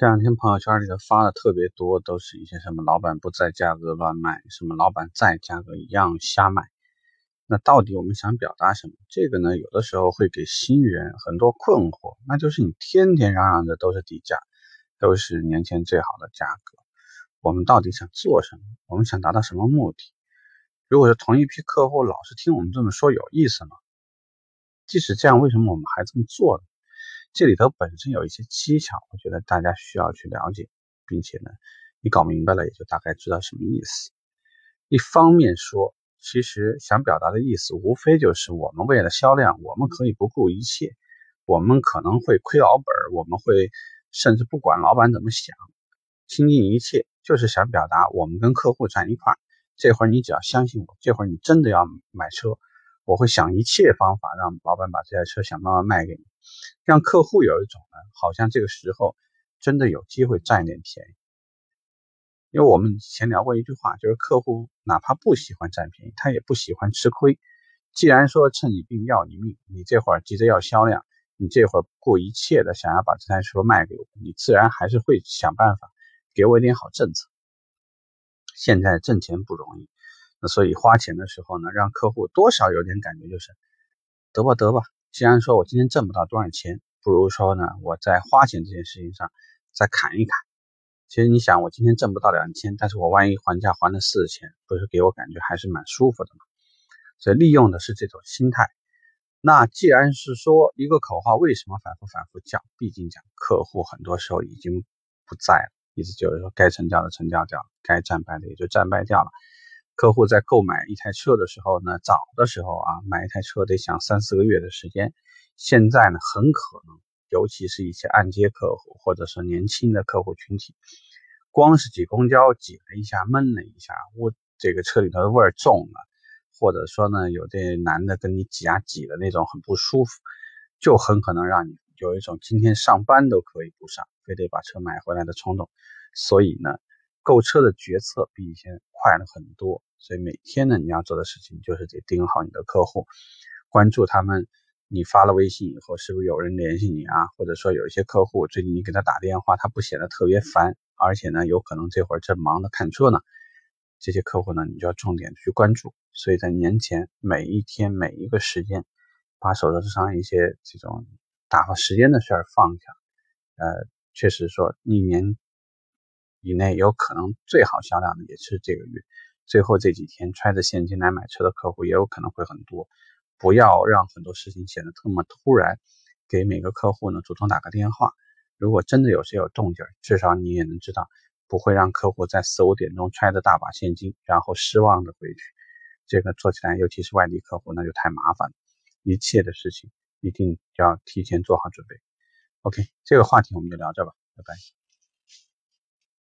这两天朋友圈里头发的特别多，都是一些什么老板不在价格乱卖，什么老板在价格一样瞎卖。那到底我们想表达什么？这个呢，有的时候会给新人很多困惑。那就是你天天嚷嚷的都是底价，都是年前最好的价格，我们到底想做什么？我们想达到什么目的？如果是同一批客户老是听我们这么说，有意思吗？即使这样，为什么我们还这么做呢？这里头本身有一些技巧，我觉得大家需要去了解，并且呢，你搞明白了也就大概知道什么意思。一方面说，其实想表达的意思无非就是我们为了销量，我们可以不顾一切，我们可能会亏老本，我们会甚至不管老板怎么想，倾尽一切，就是想表达我们跟客户站一块。这会儿你只要相信我，这会儿你真的要买车，我会想一切方法让老板把这台车想办法卖给你。让客户有一种呢，好像这个时候真的有机会占一点便宜。因为我们以前聊过一句话，就是客户哪怕不喜欢占便宜，他也不喜欢吃亏。既然说趁你病要你命，你这会儿急着要销量，你这会儿不顾一切的想要把这台车卖给我，你自然还是会想办法给我一点好政策。现在挣钱不容易，那所以花钱的时候呢，让客户多少有点感觉就是得吧得吧。既然说我今天挣不到多少钱，不如说呢，我在花钱这件事情上再砍一砍。其实你想，我今天挣不到两千，但是我万一还价还了四千，不是给我感觉还是蛮舒服的嘛？所以利用的是这种心态。那既然是说一个口号，为什么反复反复讲？毕竟讲客户很多时候已经不在了，意思就是说该成交的成交掉，该战败的也就战败掉了。客户在购买一台车的时候呢，早的时候啊，买一台车得想三四个月的时间。现在呢，很可能，尤其是一些按揭客户，或者说年轻的客户群体，光是挤公交挤了一下，闷了一下，我这个车里头的味儿重了，或者说呢，有的男的跟你挤啊挤的那种很不舒服，就很可能让你有一种今天上班都可以不上，非得把车买回来的冲动。所以呢，购车的决策比以前快了很多。所以每天呢，你要做的事情就是得盯好你的客户，关注他们。你发了微信以后，是不是有人联系你啊？或者说有一些客户最近你给他打电话，他不显得特别烦，而且呢，有可能这会儿正忙着看车呢。这些客户呢，你就要重点去关注。所以在年前每一天每一个时间，把手头上一些这种打发时间的事儿放下。呃，确实说一年以内有可能最好销量的也是这个月。最后这几天揣着现金来买车的客户也有可能会很多，不要让很多事情显得这么突然。给每个客户呢主动打个电话，如果真的有谁有动静，至少你也能知道，不会让客户在四五点钟揣着大把现金，然后失望的回去。这个做起来，尤其是外地客户，那就太麻烦了。一切的事情一定要提前做好准备。OK，这个话题我们就聊这吧，拜拜。